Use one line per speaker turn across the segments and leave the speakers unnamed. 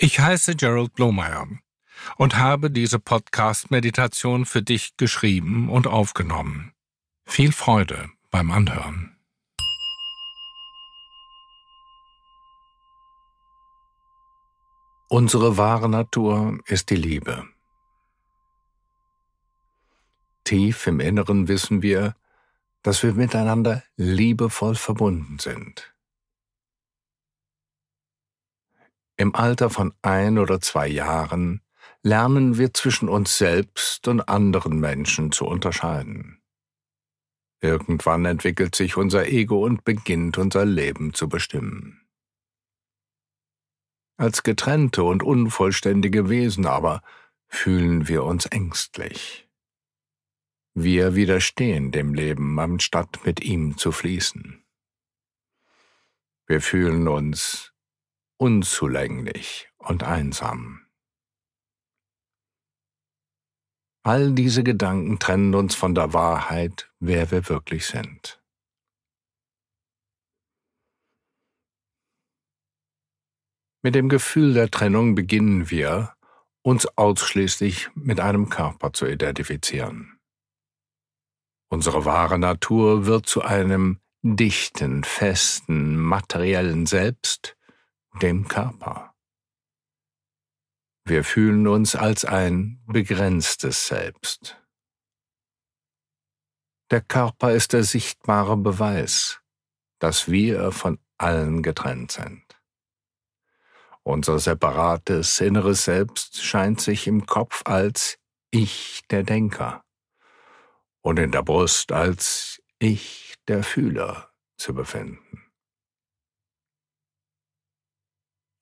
Ich heiße Gerald Blomeyer und habe diese Podcast-Meditation für dich geschrieben und aufgenommen. Viel Freude beim Anhören. Unsere wahre Natur ist die Liebe. Tief im Inneren wissen wir, dass wir miteinander liebevoll verbunden sind. Im Alter von ein oder zwei Jahren lernen wir zwischen uns selbst und anderen Menschen zu unterscheiden. Irgendwann entwickelt sich unser Ego und beginnt unser Leben zu bestimmen. Als getrennte und unvollständige Wesen aber fühlen wir uns ängstlich. Wir widerstehen dem Leben, anstatt mit ihm zu fließen. Wir fühlen uns unzulänglich und einsam. All diese Gedanken trennen uns von der Wahrheit, wer wir wirklich sind. Mit dem Gefühl der Trennung beginnen wir, uns ausschließlich mit einem Körper zu identifizieren. Unsere wahre Natur wird zu einem dichten, festen, materiellen Selbst, dem Körper. Wir fühlen uns als ein begrenztes Selbst. Der Körper ist der sichtbare Beweis, dass wir von allen getrennt sind. Unser separates inneres Selbst scheint sich im Kopf als Ich der Denker und in der Brust als Ich der Fühler zu befinden.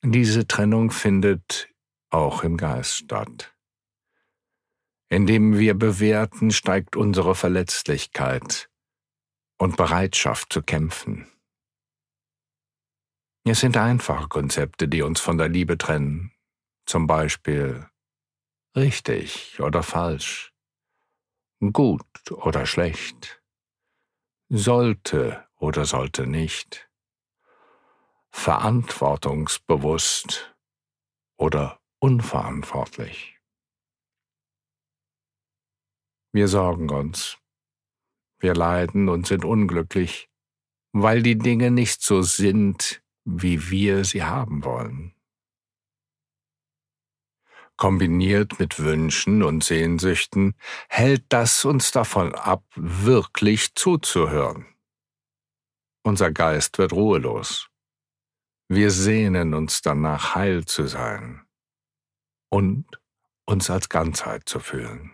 Diese Trennung findet auch im Geist statt. Indem wir bewerten, steigt unsere Verletzlichkeit und Bereitschaft zu kämpfen. Es sind einfache Konzepte, die uns von der Liebe trennen, zum Beispiel richtig oder falsch, gut oder schlecht, sollte oder sollte nicht verantwortungsbewusst oder unverantwortlich. Wir sorgen uns, wir leiden und sind unglücklich, weil die Dinge nicht so sind, wie wir sie haben wollen. Kombiniert mit Wünschen und Sehnsüchten hält das uns davon ab, wirklich zuzuhören. Unser Geist wird ruhelos. Wir sehnen uns danach, heil zu sein und uns als Ganzheit zu fühlen.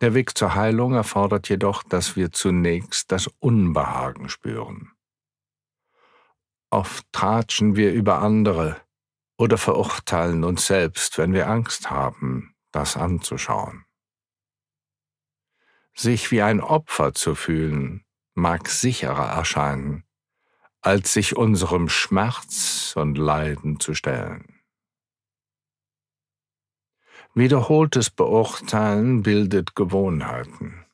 Der Weg zur Heilung erfordert jedoch, dass wir zunächst das Unbehagen spüren. Oft tratschen wir über andere oder verurteilen uns selbst, wenn wir Angst haben, das anzuschauen. Sich wie ein Opfer zu fühlen, mag sicherer erscheinen, als sich unserem Schmerz und Leiden zu stellen. Wiederholtes Beurteilen bildet Gewohnheiten.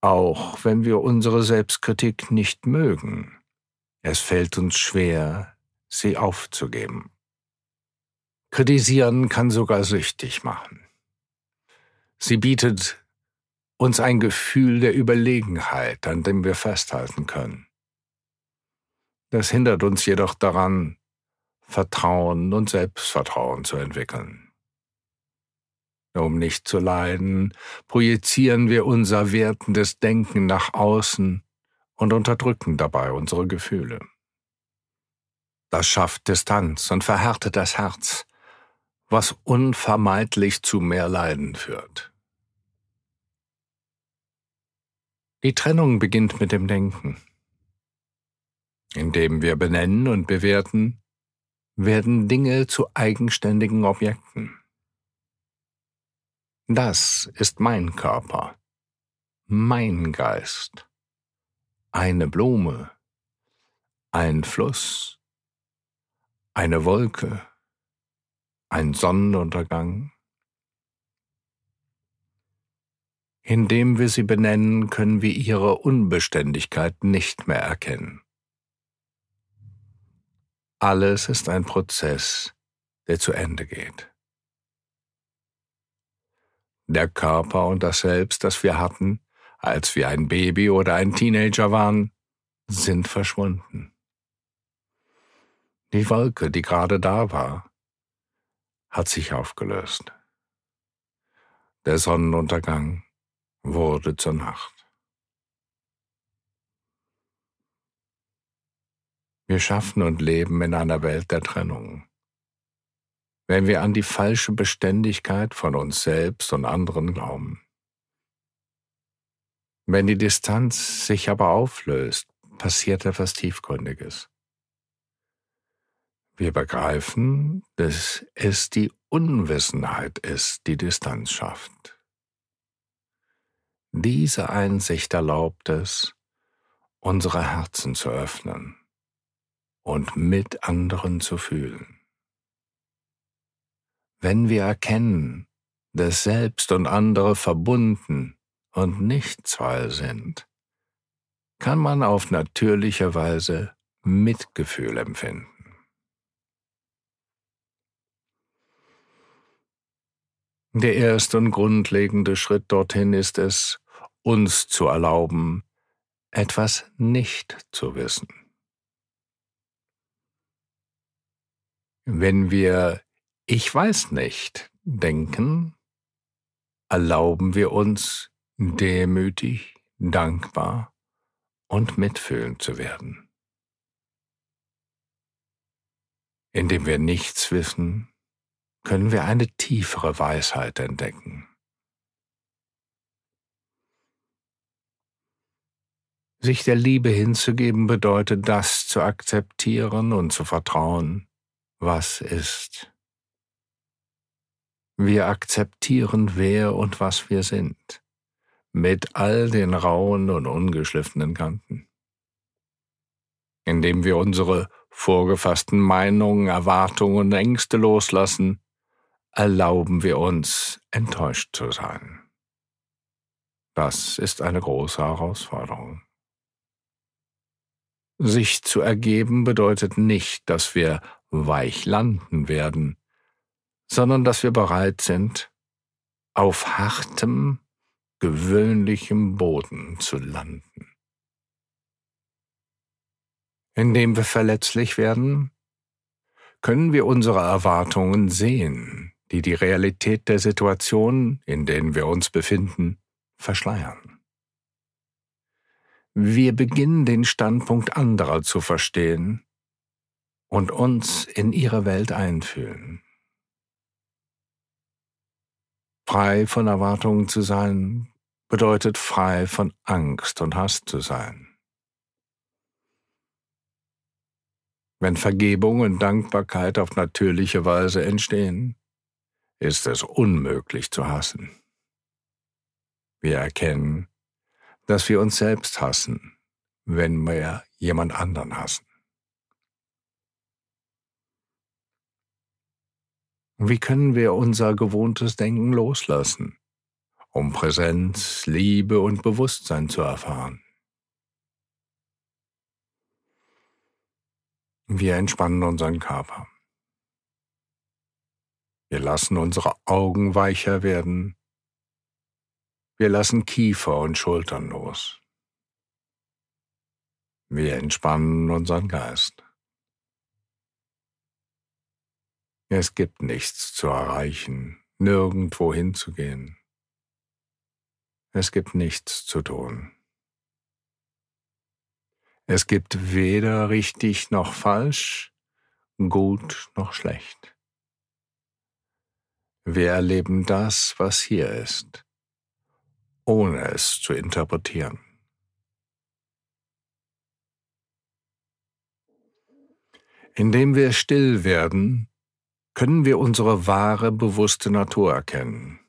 Auch wenn wir unsere Selbstkritik nicht mögen, es fällt uns schwer, sie aufzugeben. Kritisieren kann sogar süchtig machen. Sie bietet uns ein Gefühl der Überlegenheit, an dem wir festhalten können. Das hindert uns jedoch daran, Vertrauen und Selbstvertrauen zu entwickeln. Um nicht zu leiden, projizieren wir unser wertendes Denken nach außen und unterdrücken dabei unsere Gefühle. Das schafft Distanz und verhärtet das Herz, was unvermeidlich zu mehr Leiden führt. Die Trennung beginnt mit dem Denken. Indem wir benennen und bewerten, werden Dinge zu eigenständigen Objekten. Das ist mein Körper, mein Geist, eine Blume, ein Fluss, eine Wolke, ein Sonnenuntergang, Indem wir sie benennen, können wir ihre Unbeständigkeit nicht mehr erkennen. alles ist ein Prozess, der zu Ende geht. Der Körper und das Selbst, das wir hatten, als wir ein Baby oder ein Teenager waren, sind verschwunden. Die Wolke, die gerade da war, hat sich aufgelöst. Der Sonnenuntergang wurde zur Nacht. Wir schaffen und leben in einer Welt der Trennung. Wenn wir an die falsche Beständigkeit von uns selbst und anderen glauben. Wenn die Distanz sich aber auflöst, passiert etwas Tiefgründiges. Wir begreifen, dass es die Unwissenheit ist, die Distanz schafft. Diese Einsicht erlaubt es, unsere Herzen zu öffnen und mit anderen zu fühlen. Wenn wir erkennen, dass selbst und andere verbunden und nicht zwei sind, kann man auf natürliche Weise Mitgefühl empfinden. Der erste und grundlegende Schritt dorthin ist es, uns zu erlauben, etwas nicht zu wissen. Wenn wir Ich weiß nicht denken, erlauben wir uns demütig, dankbar und mitfühlend zu werden. Indem wir nichts wissen, können wir eine tiefere Weisheit entdecken. Sich der Liebe hinzugeben bedeutet das zu akzeptieren und zu vertrauen, was ist. Wir akzeptieren, wer und was wir sind, mit all den rauen und ungeschliffenen Kanten. Indem wir unsere vorgefassten Meinungen, Erwartungen und Ängste loslassen, erlauben wir uns, enttäuscht zu sein. Das ist eine große Herausforderung. Sich zu ergeben bedeutet nicht, dass wir weich landen werden, sondern dass wir bereit sind, auf hartem, gewöhnlichem Boden zu landen. Indem wir verletzlich werden, können wir unsere Erwartungen sehen, die die Realität der Situation, in denen wir uns befinden, verschleiern. Wir beginnen den Standpunkt anderer zu verstehen und uns in ihre Welt einfühlen. Frei von Erwartungen zu sein, bedeutet frei von Angst und Hass zu sein. Wenn Vergebung und Dankbarkeit auf natürliche Weise entstehen, ist es unmöglich zu hassen. Wir erkennen, dass wir uns selbst hassen, wenn wir jemand anderen hassen. Wie können wir unser gewohntes Denken loslassen, um Präsenz, Liebe und Bewusstsein zu erfahren? Wir entspannen unseren Körper. Wir lassen unsere Augen weicher werden. Wir lassen Kiefer und Schultern los. Wir entspannen unseren Geist. Es gibt nichts zu erreichen, nirgendwo hinzugehen. Es gibt nichts zu tun. Es gibt weder richtig noch falsch, gut noch schlecht. Wir erleben das, was hier ist, ohne es zu interpretieren. Indem wir still werden, können wir unsere wahre, bewusste Natur erkennen.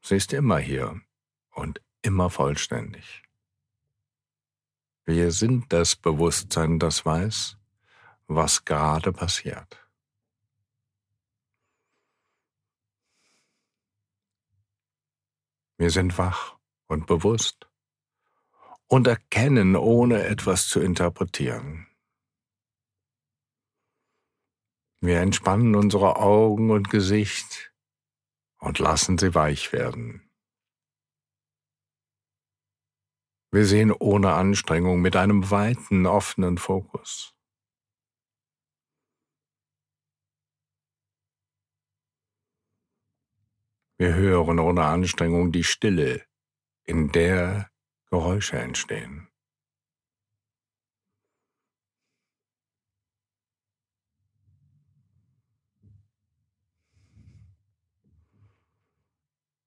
Sie ist immer hier und immer vollständig. Wir sind das Bewusstsein, das weiß, was gerade passiert. Wir sind wach und bewusst und erkennen, ohne etwas zu interpretieren. Wir entspannen unsere Augen und Gesicht und lassen sie weich werden. Wir sehen ohne Anstrengung mit einem weiten, offenen Fokus. Wir hören ohne Anstrengung die Stille, in der Geräusche entstehen.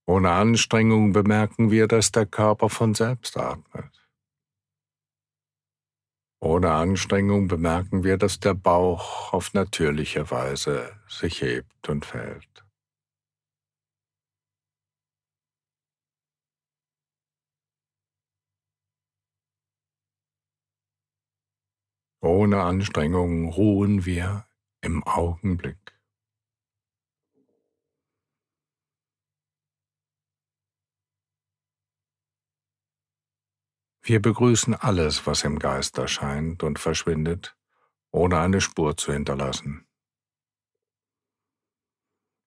Ohne Anstrengung bemerken wir, dass der Körper von selbst atmet. Ohne Anstrengung bemerken wir, dass der Bauch auf natürliche Weise sich hebt und fällt. Ohne Anstrengung ruhen wir im Augenblick. Wir begrüßen alles, was im Geist erscheint und verschwindet, ohne eine Spur zu hinterlassen.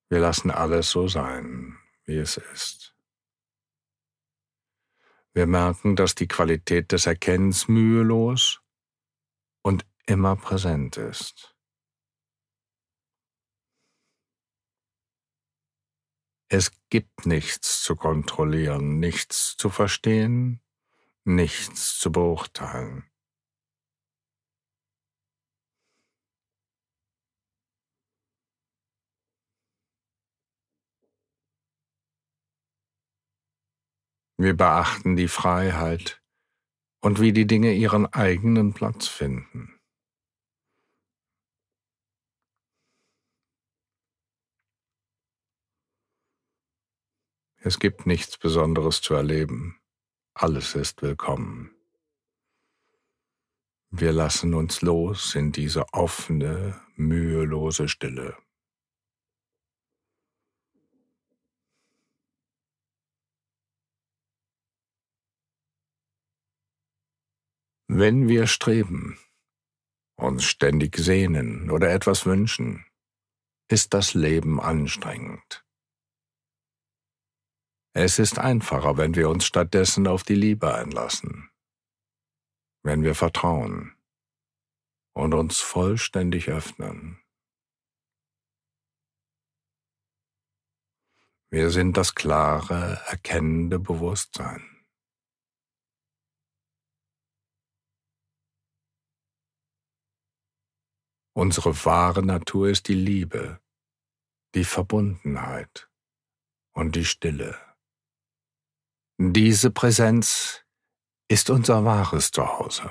Wir lassen alles so sein, wie es ist. Wir merken, dass die Qualität des Erkennens mühelos und immer präsent ist. Es gibt nichts zu kontrollieren, nichts zu verstehen, nichts zu beurteilen. Wir beachten die Freiheit und wie die Dinge ihren eigenen Platz finden. Es gibt nichts Besonderes zu erleben. Alles ist willkommen. Wir lassen uns los in diese offene, mühelose Stille. Wenn wir streben, uns ständig sehnen oder etwas wünschen, ist das Leben anstrengend. Es ist einfacher, wenn wir uns stattdessen auf die Liebe einlassen, wenn wir vertrauen und uns vollständig öffnen. Wir sind das klare, erkennende Bewusstsein. Unsere wahre Natur ist die Liebe, die Verbundenheit und die Stille. Diese Präsenz ist unser wahres Zuhause.